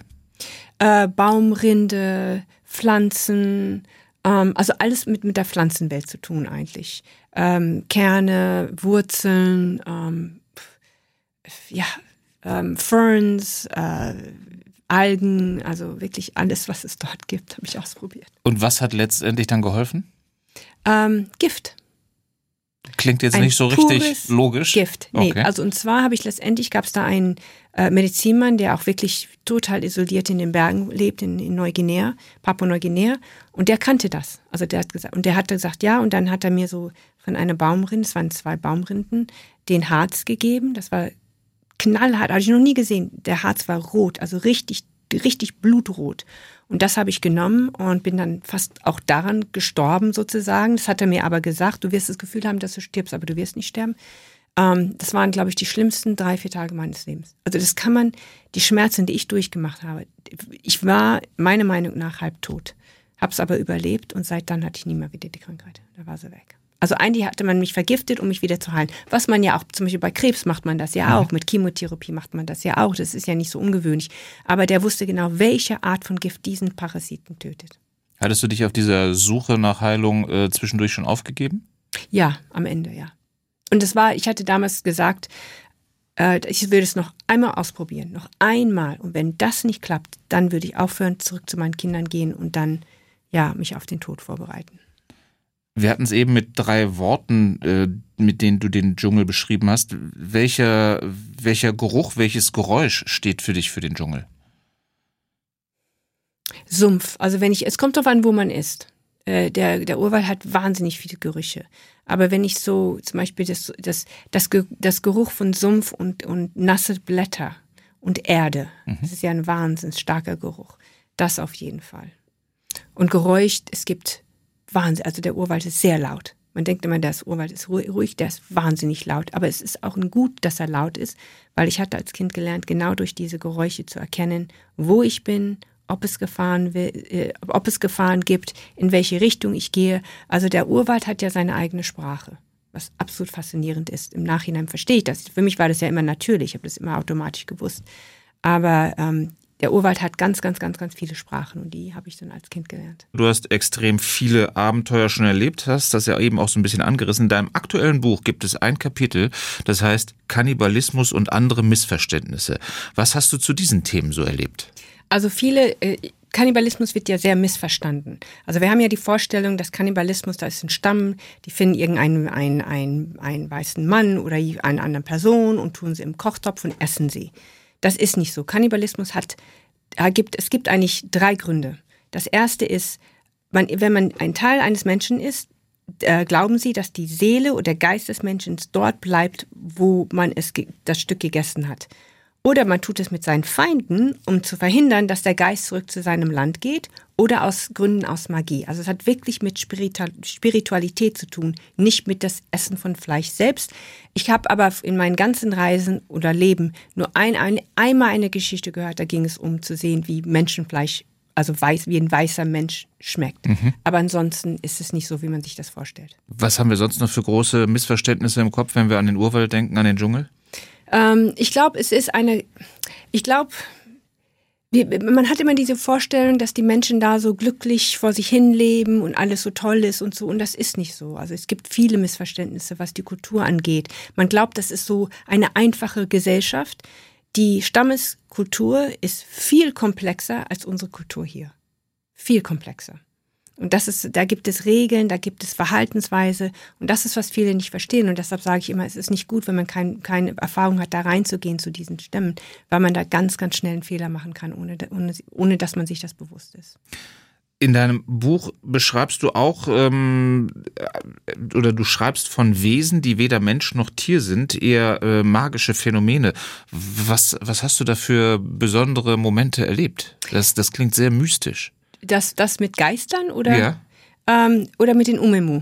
Speaker 4: Äh, Baumrinde, Pflanzen, ähm, also alles mit, mit der Pflanzenwelt zu tun eigentlich. Ähm, Kerne, Wurzeln, ähm, ja, ähm, Ferns, äh, Algen, also wirklich alles, was es dort gibt, habe ich ausprobiert.
Speaker 3: Und was hat letztendlich dann geholfen?
Speaker 4: Ähm, Gift.
Speaker 3: Klingt jetzt ein nicht so richtig logisch.
Speaker 4: Gift. Nee, okay. also und zwar habe ich letztendlich gab es da einen äh, Medizinmann, der auch wirklich total isoliert in den Bergen lebt, in, in Neuguinea, Papua-Neuguinea, und der kannte das. Also der hat gesagt, und der hat gesagt, ja, und dann hat er mir so von einer Baumrinde, es waren zwei Baumrinden, den Harz gegeben. Das war knallhart, habe ich noch nie gesehen. Der Harz war rot, also richtig, richtig blutrot. Und das habe ich genommen und bin dann fast auch daran gestorben sozusagen. Das hat er mir aber gesagt, du wirst das Gefühl haben, dass du stirbst, aber du wirst nicht sterben. Ähm, das waren, glaube ich, die schlimmsten drei, vier Tage meines Lebens. Also das kann man, die Schmerzen, die ich durchgemacht habe. Ich war meiner Meinung nach halb tot, habe es aber überlebt und seit dann hatte ich nie mehr wieder die Krankheit. Da war sie weg. Also eigentlich hatte man mich vergiftet, um mich wieder zu heilen. Was man ja auch, zum Beispiel bei Krebs macht man das ja auch, mit Chemotherapie macht man das ja auch. Das ist ja nicht so ungewöhnlich. Aber der wusste genau, welche Art von Gift diesen Parasiten tötet.
Speaker 3: Hattest du dich auf dieser Suche nach Heilung äh, zwischendurch schon aufgegeben?
Speaker 4: Ja, am Ende, ja. Und das war, ich hatte damals gesagt, äh, ich würde es noch einmal ausprobieren, noch einmal. Und wenn das nicht klappt, dann würde ich aufhören, zurück zu meinen Kindern gehen und dann, ja, mich auf den Tod vorbereiten.
Speaker 3: Wir hatten es eben mit drei Worten, äh, mit denen du den Dschungel beschrieben hast. Welcher, welcher Geruch, welches Geräusch steht für dich für den Dschungel?
Speaker 4: Sumpf. Also wenn ich, es kommt darauf an, wo man ist. Äh, der, der Urwald hat wahnsinnig viele Gerüche. Aber wenn ich so zum Beispiel das, das, das, das Geruch von Sumpf und, und nasse Blätter und Erde, mhm. das ist ja ein wahnsinnig starker Geruch. Das auf jeden Fall. Und Geräusch, es gibt Wahnsinn, also der Urwald ist sehr laut. Man denkt immer, der Urwald ist ruhig, der ist wahnsinnig laut. Aber es ist auch ein Gut, dass er laut ist, weil ich hatte als Kind gelernt, genau durch diese Geräusche zu erkennen, wo ich bin, ob es Gefahren, äh, ob es Gefahren gibt, in welche Richtung ich gehe. Also der Urwald hat ja seine eigene Sprache, was absolut faszinierend ist. Im Nachhinein verstehe ich das. Für mich war das ja immer natürlich, ich habe das immer automatisch gewusst. Aber ähm, der Urwald hat ganz, ganz, ganz, ganz viele Sprachen und die habe ich dann als Kind gelernt.
Speaker 3: Du hast extrem viele Abenteuer schon erlebt, hast das ja eben auch so ein bisschen angerissen. In deinem aktuellen Buch gibt es ein Kapitel, das heißt Kannibalismus und andere Missverständnisse. Was hast du zu diesen Themen so erlebt?
Speaker 4: Also viele, äh, Kannibalismus wird ja sehr missverstanden. Also wir haben ja die Vorstellung, dass Kannibalismus, da ist ein Stamm, die finden irgendeinen einen, einen, einen weißen Mann oder eine andere Person und tun sie im Kochtopf und essen sie. Das ist nicht so. Kannibalismus hat, gibt, es gibt eigentlich drei Gründe. Das erste ist, man, wenn man ein Teil eines Menschen ist, äh, glauben sie, dass die Seele oder der Geist des Menschen dort bleibt, wo man es das Stück gegessen hat. Oder man tut es mit seinen Feinden, um zu verhindern, dass der Geist zurück zu seinem Land geht oder aus Gründen aus Magie. Also es hat wirklich mit Spiritualität zu tun, nicht mit das Essen von Fleisch selbst. Ich habe aber in meinen ganzen Reisen oder Leben nur ein, ein, einmal eine Geschichte gehört, da ging es um zu sehen, wie Menschenfleisch, also weiß, wie ein weißer Mensch schmeckt. Mhm. Aber ansonsten ist es nicht so, wie man sich das vorstellt.
Speaker 3: Was haben wir sonst noch für große Missverständnisse im Kopf, wenn wir an den Urwald denken, an den Dschungel?
Speaker 4: Ähm, ich glaube, es ist eine, ich glaube, man hat immer diese Vorstellung, dass die Menschen da so glücklich vor sich hin leben und alles so toll ist und so. Und das ist nicht so. Also es gibt viele Missverständnisse, was die Kultur angeht. Man glaubt, das ist so eine einfache Gesellschaft. Die Stammeskultur ist viel komplexer als unsere Kultur hier. Viel komplexer. Und das ist, da gibt es Regeln, da gibt es Verhaltensweise und das ist, was viele nicht verstehen. Und deshalb sage ich immer, es ist nicht gut, wenn man kein, keine Erfahrung hat, da reinzugehen zu diesen Stämmen, weil man da ganz, ganz schnell einen Fehler machen kann, ohne, ohne, ohne dass man sich das bewusst ist.
Speaker 3: In deinem Buch beschreibst du auch, ähm, oder du schreibst von Wesen, die weder Mensch noch Tier sind, eher äh, magische Phänomene. Was, was hast du da für besondere Momente erlebt? Das, das klingt sehr mystisch.
Speaker 4: Das, das mit Geistern oder?
Speaker 3: Ja.
Speaker 4: Ähm, oder mit den Umemu?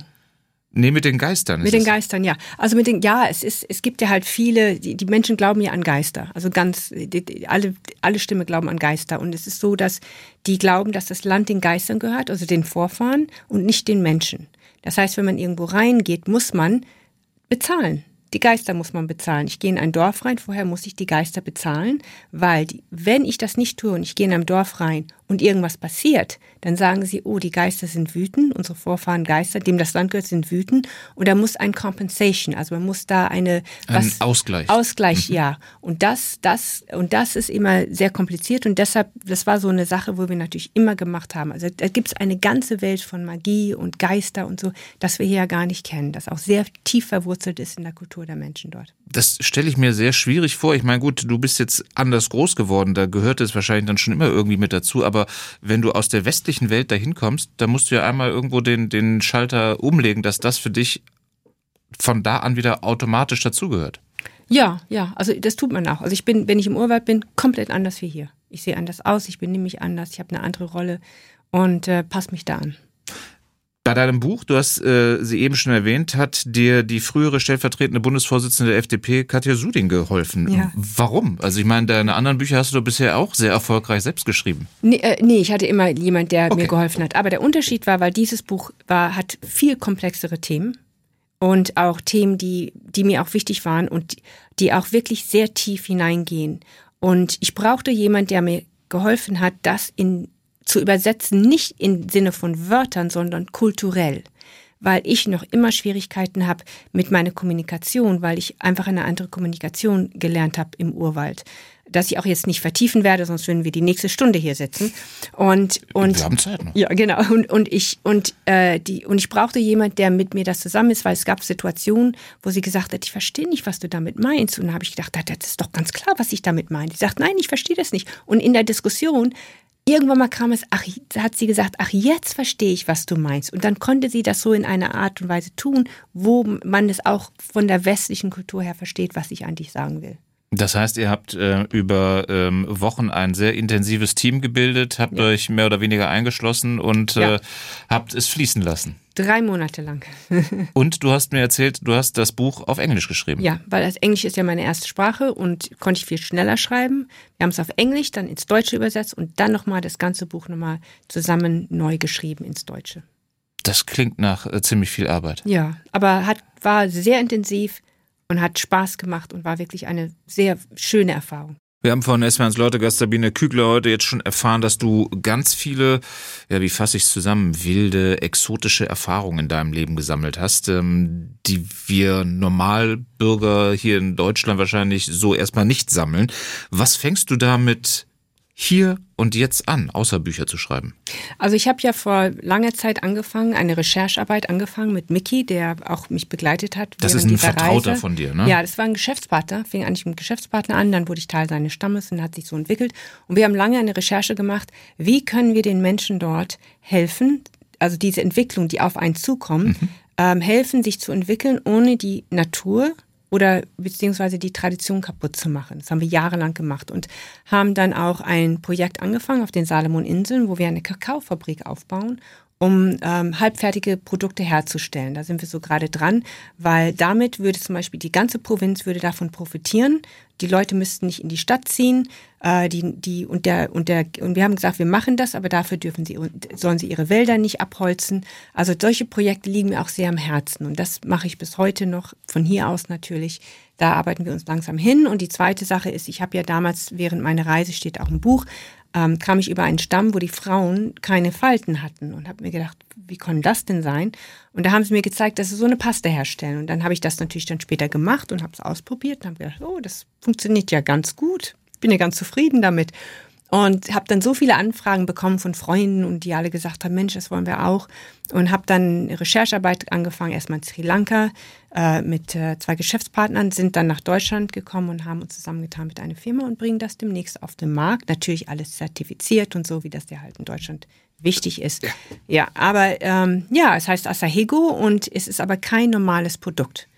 Speaker 3: Nee, mit den Geistern.
Speaker 4: Mit den Geistern, ja. Also mit den, ja, es ist, es gibt ja halt viele, die, die Menschen glauben ja an Geister. Also ganz, die, alle, alle Stimme glauben an Geister. Und es ist so, dass die glauben, dass das Land den Geistern gehört, also den Vorfahren und nicht den Menschen. Das heißt, wenn man irgendwo reingeht, muss man bezahlen. Die Geister muss man bezahlen. Ich gehe in ein Dorf rein, vorher muss ich die Geister bezahlen, weil die, wenn ich das nicht tue und ich gehe in ein Dorf rein und irgendwas passiert, dann sagen sie, oh, die Geister sind wütend, unsere Vorfahren Geister, dem das Land gehört, sind wütend und da muss ein Compensation, also man muss da eine
Speaker 3: was, ein Ausgleich.
Speaker 4: Ausgleich, mhm. ja. Und das, das und das ist immer sehr kompliziert und deshalb, das war so eine Sache, wo wir natürlich immer gemacht haben. Also da gibt es eine ganze Welt von Magie und Geister und so, das wir hier ja gar nicht kennen, das auch sehr tief verwurzelt ist in der Kultur der Menschen dort.
Speaker 3: Das stelle ich mir sehr schwierig vor. Ich meine, gut, du bist jetzt anders groß geworden, da gehört es wahrscheinlich dann schon immer irgendwie mit dazu, aber aber wenn du aus der westlichen Welt dahin kommst, dann musst du ja einmal irgendwo den, den Schalter umlegen, dass das für dich von da an wieder automatisch dazugehört.
Speaker 4: Ja, ja, also das tut man auch. Also ich bin, wenn ich im Urwald bin, komplett anders wie hier. Ich sehe anders aus, ich benehme mich anders, ich habe eine andere Rolle und äh, passe mich da an.
Speaker 3: Bei deinem Buch, du hast äh, sie eben schon erwähnt, hat dir die frühere stellvertretende Bundesvorsitzende der FDP, Katja Suding, geholfen. Ja. Warum? Also ich meine, deine anderen Bücher hast du bisher auch sehr erfolgreich selbst geschrieben.
Speaker 4: Nee, äh, nee ich hatte immer jemand, der okay. mir geholfen hat. Aber der Unterschied war, weil dieses Buch war, hat viel komplexere Themen und auch Themen, die, die mir auch wichtig waren und die auch wirklich sehr tief hineingehen. Und ich brauchte jemand, der mir geholfen hat, das in zu übersetzen, nicht im Sinne von Wörtern, sondern kulturell, weil ich noch immer Schwierigkeiten habe mit meiner Kommunikation, weil ich einfach eine andere Kommunikation gelernt habe im Urwald. Dass ich auch jetzt nicht vertiefen werde, sonst würden wir die nächste Stunde hier sitzen. Und, und
Speaker 3: wir haben Zeit noch.
Speaker 4: Ja, genau. Und, und ich und äh, die und ich brauchte jemand, der mit mir das zusammen ist, weil es gab Situationen, wo sie gesagt hat, ich verstehe nicht, was du damit meinst. Und dann habe ich gedacht, das ist doch ganz klar, was ich damit meine. Sie sagt, nein, ich verstehe das nicht. Und in der Diskussion irgendwann mal kam es, ach, hat sie gesagt, ach, jetzt verstehe ich, was du meinst. Und dann konnte sie das so in einer Art und Weise tun, wo man es auch von der westlichen Kultur her versteht, was ich eigentlich sagen will.
Speaker 3: Das heißt, ihr habt äh, über ähm, Wochen ein sehr intensives Team gebildet, habt ja. euch mehr oder weniger eingeschlossen und ja. äh, habt es fließen lassen.
Speaker 4: Drei Monate lang.
Speaker 3: und du hast mir erzählt, du hast das Buch auf Englisch geschrieben.
Speaker 4: Ja, weil das Englisch ist ja meine erste Sprache und konnte ich viel schneller schreiben. Wir haben es auf Englisch, dann ins Deutsche übersetzt und dann nochmal das ganze Buch nochmal zusammen neu geschrieben ins Deutsche.
Speaker 3: Das klingt nach äh, ziemlich viel Arbeit.
Speaker 4: Ja, aber hat, war sehr intensiv und hat Spaß gemacht und war wirklich eine sehr schöne Erfahrung.
Speaker 3: Wir haben von S-Bahns Leutegast Sabine Kügler heute jetzt schon erfahren, dass du ganz viele, ja, wie fasse ich es zusammen, wilde, exotische Erfahrungen in deinem Leben gesammelt hast, ähm, die wir Normalbürger hier in Deutschland wahrscheinlich so erstmal nicht sammeln. Was fängst du damit hier und jetzt an, außer Bücher zu schreiben?
Speaker 4: Also ich habe ja vor langer Zeit angefangen, eine Recherchearbeit angefangen mit Mickey, der auch mich begleitet hat.
Speaker 3: Das ist ein Vertrauter Reise. von dir, ne?
Speaker 4: Ja, das war ein Geschäftspartner, fing eigentlich mit einem Geschäftspartner an, dann wurde ich Teil seines Stammes und hat sich so entwickelt. Und wir haben lange eine Recherche gemacht, wie können wir den Menschen dort helfen, also diese Entwicklung, die auf einen zukommt, mhm. ähm, helfen, sich zu entwickeln, ohne die Natur oder beziehungsweise die Tradition kaputt zu machen. Das haben wir jahrelang gemacht und haben dann auch ein Projekt angefangen auf den Salomon-Inseln, wo wir eine Kakaofabrik aufbauen um ähm, halbfertige Produkte herzustellen. Da sind wir so gerade dran, weil damit würde zum Beispiel die ganze Provinz würde davon profitieren. Die Leute müssten nicht in die Stadt ziehen, äh, die, die und der und der und wir haben gesagt, wir machen das, aber dafür dürfen sie sollen sie ihre Wälder nicht abholzen. Also solche Projekte liegen mir auch sehr am Herzen und das mache ich bis heute noch von hier aus natürlich. Da arbeiten wir uns langsam hin. Und die zweite Sache ist, ich habe ja damals während meiner Reise steht auch ein Buch ähm, kam ich über einen Stamm, wo die Frauen keine Falten hatten und habe mir gedacht, wie kann das denn sein? Und da haben sie mir gezeigt, dass sie so eine Paste herstellen. Und dann habe ich das natürlich dann später gemacht und habe es ausprobiert und habe gedacht, oh, das funktioniert ja ganz gut. Bin ja ganz zufrieden damit. Und habe dann so viele Anfragen bekommen von Freunden und die alle gesagt haben, Mensch, das wollen wir auch. Und habe dann Recherchearbeit angefangen, erstmal in Sri Lanka äh, mit äh, zwei Geschäftspartnern, sind dann nach Deutschland gekommen und haben uns zusammengetan mit einer Firma und bringen das demnächst auf den Markt. Natürlich alles zertifiziert und so, wie das ja halt in Deutschland wichtig ist. Ja, ja aber ähm, ja, es heißt Asahego und es ist aber kein normales Produkt.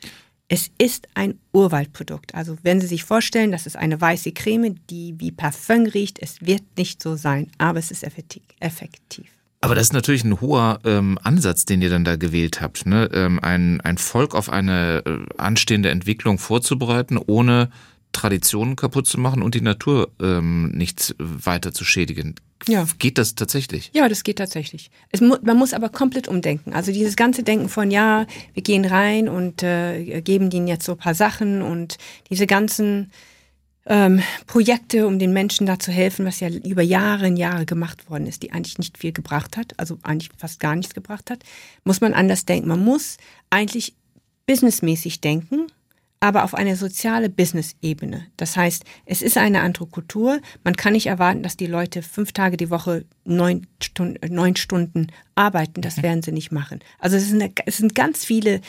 Speaker 4: Es ist ein Urwaldprodukt. Also wenn Sie sich vorstellen, das ist eine weiße Creme, die wie Parfum riecht, es wird nicht so sein, aber es ist effektiv.
Speaker 3: Aber das ist natürlich ein hoher ähm, Ansatz, den ihr dann da gewählt habt, ne? Ähm, ein, ein Volk auf eine äh, anstehende Entwicklung vorzubereiten, ohne Traditionen kaputt zu machen und die Natur ähm, nicht weiter zu schädigen. Ja. Geht das tatsächlich?
Speaker 4: Ja, das geht tatsächlich. Mu man muss aber komplett umdenken. Also dieses ganze Denken von, ja, wir gehen rein und äh, geben denen jetzt so ein paar Sachen und diese ganzen ähm, Projekte, um den Menschen da zu helfen, was ja über Jahre und Jahre gemacht worden ist, die eigentlich nicht viel gebracht hat, also eigentlich fast gar nichts gebracht hat, muss man anders denken. Man muss eigentlich businessmäßig denken aber auf eine soziale Business-Ebene. Das heißt, es ist eine andere Kultur. Man kann nicht erwarten, dass die Leute fünf Tage die Woche neun, Stunden, neun Stunden arbeiten. Das werden sie nicht machen. Also es sind, es sind ganz viele,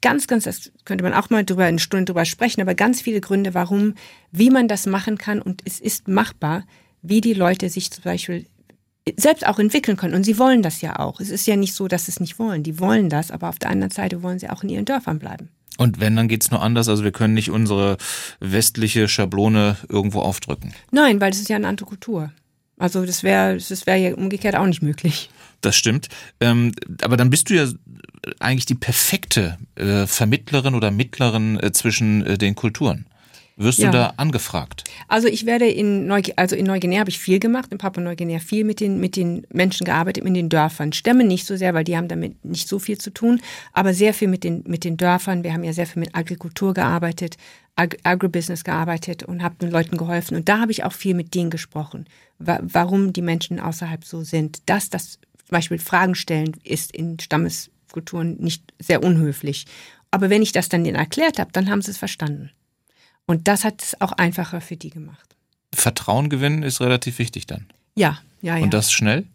Speaker 4: ganz, ganz, das könnte man auch mal drüber eine Stunde drüber sprechen, aber ganz viele Gründe, warum, wie man das machen kann und es ist machbar, wie die Leute sich zum Beispiel selbst auch entwickeln können. Und sie wollen das ja auch. Es ist ja nicht so, dass sie es nicht wollen. Die wollen das, aber auf der anderen Seite wollen sie auch in ihren Dörfern bleiben.
Speaker 3: Und wenn, dann geht's nur anders. Also wir können nicht unsere westliche Schablone irgendwo aufdrücken.
Speaker 4: Nein, weil das ist ja eine andere Kultur. Also das wäre das wäre ja umgekehrt auch nicht möglich.
Speaker 3: Das stimmt. Ähm, aber dann bist du ja eigentlich die perfekte äh, Vermittlerin oder Mittlerin äh, zwischen äh, den Kulturen. Wirst ja. du da angefragt?
Speaker 4: Also ich werde in Neuguinea, also in Neuguinea habe ich viel gemacht, in Papua-Neuguinea viel mit den, mit den Menschen gearbeitet, in den Dörfern. Stämme nicht so sehr, weil die haben damit nicht so viel zu tun, aber sehr viel mit den, mit den Dörfern. Wir haben ja sehr viel mit Agrikultur gearbeitet, Ag Agribusiness gearbeitet und habe den Leuten geholfen. Und da habe ich auch viel mit denen gesprochen, wa warum die Menschen außerhalb so sind. Dass das zum Beispiel Fragen stellen ist in Stammeskulturen nicht sehr unhöflich. Aber wenn ich das dann denen erklärt habe, dann haben sie es verstanden. Und das hat es auch einfacher für die gemacht.
Speaker 3: Vertrauen gewinnen ist relativ wichtig dann.
Speaker 4: Ja, ja, ja.
Speaker 3: Und das schnell?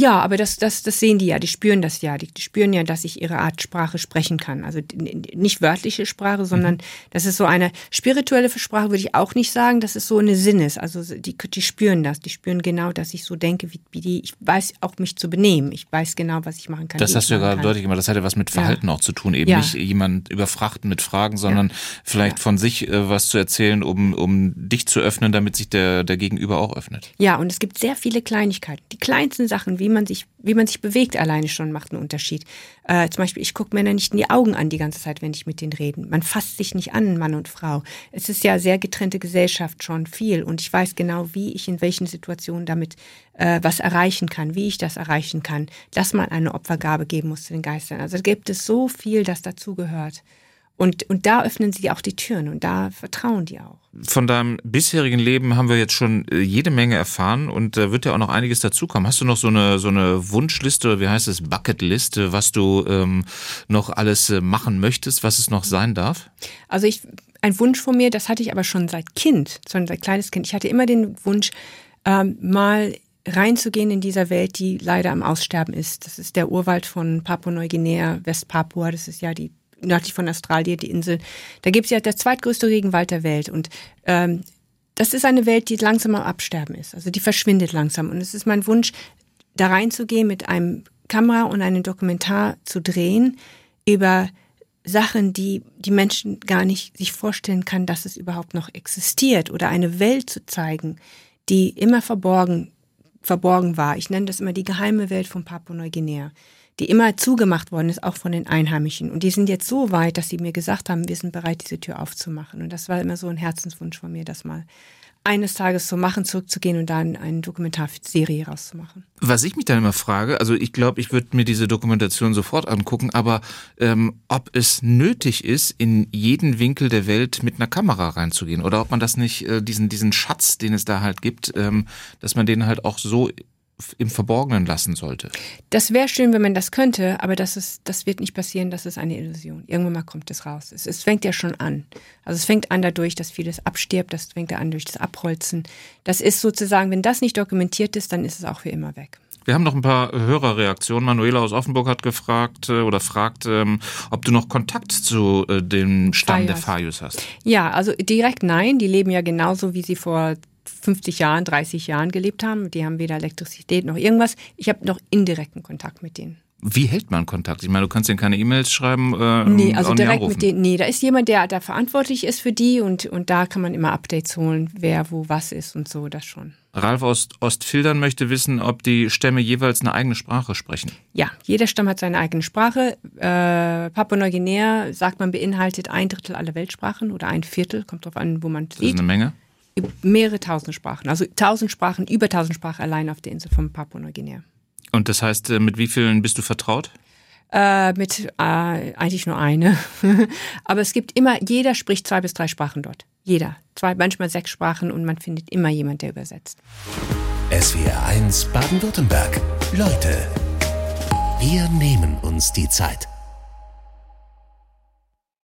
Speaker 4: Ja, aber das, das, das sehen die ja, die spüren das ja. Die, die spüren ja, dass ich ihre Art Sprache sprechen kann. Also nicht wörtliche Sprache, sondern mhm. das ist so eine spirituelle Sprache, würde ich auch nicht sagen. Das ist so eine Sinnes. Also die, die spüren das. Die spüren genau, dass ich so denke, wie, wie die. Ich weiß auch mich zu benehmen. Ich weiß genau, was ich machen kann.
Speaker 3: Das hast du ja gerade deutlich gemacht. Das hat ja was mit Verhalten ja. auch zu tun. Eben ja. nicht jemand überfrachten mit Fragen, sondern ja. vielleicht von sich äh, was zu erzählen, um, um dich zu öffnen, damit sich der, der Gegenüber auch öffnet.
Speaker 4: Ja, und es gibt sehr viele Kleinigkeiten. Die kleinsten Sachen, wie man sich, wie man sich bewegt, alleine schon macht einen Unterschied. Äh, zum Beispiel, ich gucke Männer nicht in die Augen an die ganze Zeit, wenn ich mit denen rede. Man fasst sich nicht an, Mann und Frau. Es ist ja sehr getrennte Gesellschaft schon viel und ich weiß genau, wie ich in welchen Situationen damit äh, was erreichen kann, wie ich das erreichen kann, dass man eine Opfergabe geben muss zu den Geistern. Also gibt es so viel, das dazugehört. Und, und da öffnen sie auch die Türen und da vertrauen die auch.
Speaker 3: Von deinem bisherigen Leben haben wir jetzt schon äh, jede Menge erfahren und da wird ja auch noch einiges dazukommen. Hast du noch so eine, so eine Wunschliste oder wie heißt es, Bucketliste, was du ähm, noch alles äh, machen möchtest, was es noch sein darf?
Speaker 4: Also ich, ein Wunsch von mir, das hatte ich aber schon seit Kind, schon seit kleines Kind. Ich hatte immer den Wunsch, ähm, mal reinzugehen in dieser Welt, die leider am Aussterben ist. Das ist der Urwald von Papua-Neuguinea, Westpapua. Das ist ja die nördlich von Australien, die Insel. Da gibt es ja der zweitgrößte Regenwald der Welt. Und ähm, das ist eine Welt, die langsam am Absterben ist. Also die verschwindet langsam. Und es ist mein Wunsch, da reinzugehen mit einem Kamera und einem Dokumentar zu drehen über Sachen, die die Menschen gar nicht sich vorstellen kann, dass es überhaupt noch existiert oder eine Welt zu zeigen, die immer verborgen, verborgen war. Ich nenne das immer die geheime Welt von Papua-Neuguinea, die immer zugemacht worden ist, auch von den Einheimischen. Und die sind jetzt so weit, dass sie mir gesagt haben, wir sind bereit, diese Tür aufzumachen. Und das war immer so ein Herzenswunsch von mir, das mal eines Tages zu machen, zurückzugehen und dann eine Dokumentarserie rauszumachen.
Speaker 3: Was ich mich dann immer frage, also ich glaube, ich würde mir diese Dokumentation sofort angucken, aber ähm, ob es nötig ist, in jeden Winkel der Welt mit einer Kamera reinzugehen oder ob man das nicht, äh, diesen, diesen Schatz, den es da halt gibt, ähm, dass man den halt auch so im Verborgenen lassen sollte.
Speaker 4: Das wäre schön, wenn man das könnte, aber das, ist, das wird nicht passieren, das ist eine Illusion. Irgendwann mal kommt es raus. Es, es fängt ja schon an. Also es fängt an dadurch, dass vieles abstirbt, das fängt ja an durch das Abholzen. Das ist sozusagen, wenn das nicht dokumentiert ist, dann ist es auch für immer weg.
Speaker 3: Wir haben noch ein paar Hörerreaktionen. Manuela aus Offenburg hat gefragt äh, oder fragt, ähm, ob du noch Kontakt zu äh, dem Stamm Fayos. der Fayos hast.
Speaker 4: Ja, also direkt nein. Die leben ja genauso, wie sie vor 50 Jahren, 30 Jahren gelebt haben. Die haben weder Elektrizität noch irgendwas. Ich habe noch indirekten Kontakt mit denen.
Speaker 3: Wie hält man Kontakt? Ich meine, du kannst denen keine E-Mails schreiben. Äh,
Speaker 4: nee, also direkt mit denen. Nee, da ist jemand, der da verantwortlich ist für die und, und da kann man immer Updates holen, wer wo was ist und so, das schon.
Speaker 3: Ralf aus Ostfildern möchte wissen, ob die Stämme jeweils eine eigene Sprache sprechen.
Speaker 4: Ja, jeder Stamm hat seine eigene Sprache. Äh, Papua-Neuguinea, sagt man, beinhaltet ein Drittel aller Weltsprachen oder ein Viertel, kommt drauf an, wo man
Speaker 3: sieht. Das ist eine Menge
Speaker 4: mehrere tausend Sprachen, also tausend Sprachen, über tausend Sprachen allein auf der Insel von Papua-Neuguinea.
Speaker 3: Und das heißt, äh, mit wie vielen bist du vertraut?
Speaker 4: Äh, mit äh, eigentlich nur eine. Aber es gibt immer, jeder spricht zwei bis drei Sprachen dort. Jeder. Zwei, manchmal sechs Sprachen und man findet immer jemand, der übersetzt.
Speaker 2: SWR 1 Baden-Württemberg. Leute, wir nehmen uns die Zeit.